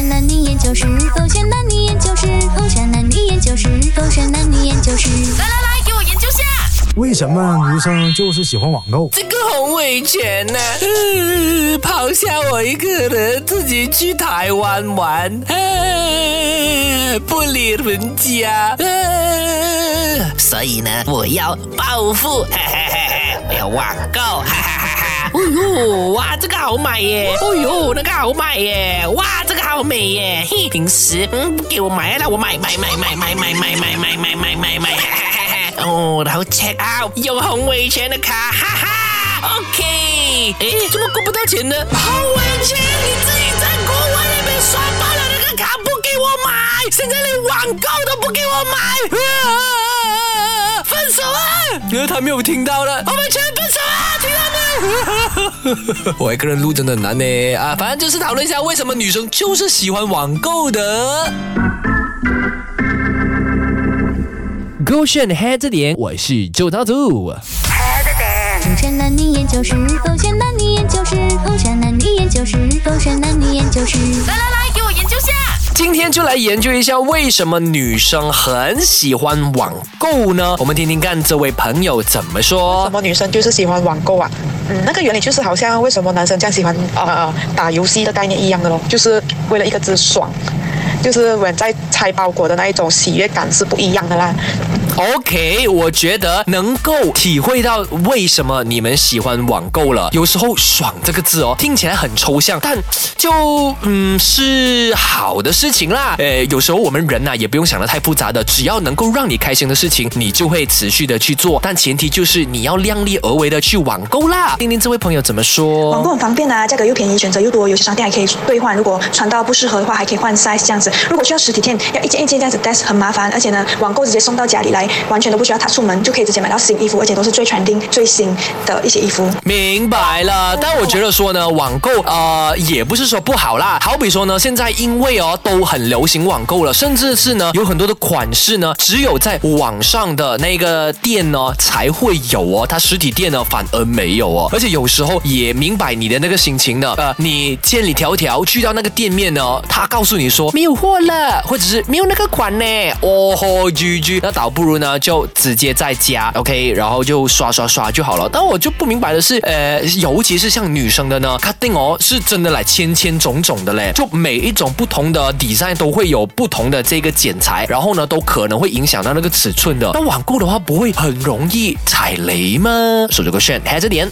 山男女研究室，风扇男女研究室，风扇男女研究室，风扇男女研究室。来来来，给我研究下。为什么女生就是喜欢网购？这个洪伟全呢、呃抛下我一个人自己去台湾玩，呃不理人家，呃所以呢，我要报复，哈哈哈哈我要网购，哈哈哈哈。哎呦，哇，这个好买耶！哎呦，那个好买耶！哇，这个好美耶！嘿，平时嗯不给我买，那我买买买买买买买买买买买买买，哈哈哈哈。哦，然后 check out 用红伟全的卡，哈哈，OK。哎，怎么过不到钱呢？红伟全，你自己在国外那边刷爆了那个卡，不给我买，现在连网购都不给我买，啊、分手啊！因为他没有听到了，我们全分手？我一个人录真的很难呢啊！反正就是讨论一下为什么女生就是喜欢网购的。勾选黑着点，我是周涛组。狗选男女研究室，狗选男女研究室，狗选男女研究室，狗选男女研究室。来来来，给我研究下。今天就来研究一下为什么女生很喜欢网购呢？我们听听看这位朋友怎么说什。么女生就是喜欢网购啊？嗯，那个原理就是好像为什么男生这样喜欢呃打游戏的概念一样的咯，就是为了一个字爽，就是我在拆包裹的那一种喜悦感是不一样的啦。OK，我觉得能够体会到为什么你们喜欢网购了。有时候“爽”这个字哦，听起来很抽象，但就嗯是好的事情啦。诶，有时候我们人呐、也不用想的太复杂的，只要能够让你开心的事情，你就会持续的去做。但前提就是你要量力而为的去网购啦。听听这位朋友怎么说。网购很方便啊，价格又便宜，选择又多，有些商店还可以兑换。如果穿到不适合的话，还可以换 size 这样子。如果需要实体店，要一件一件这样子 test 很麻烦，而且呢，网购直接送到家里来，完全都不需要他出门，就可以直接买到新衣服，而且都是最全丁最新的一些衣服。明白了，但我觉得说呢，网购呃也不是说不好啦。好比说呢，现在因为哦都很流行网购了，甚至是呢有很多的款式呢，只有在网上的那个店呢才会有哦，它实体店呢反而没有哦。而且有时候也明白你的那个心情呢，呃，你千里迢迢去到那个店面呢，他告诉你说没有货了，或者是没有那个款呢，哦吼，GG，那倒不如呢就直接在家，OK，然后就刷刷刷就好了。但我就不明白的是，呃，尤其是像女生的呢，cutting 哦，是真的来千千种种的嘞，就每一种不同的 design 都会有不同的这个剪裁，然后呢都可能会影响到那个尺寸的。那网购的话不会很容易踩雷吗？手这个炫，还这点。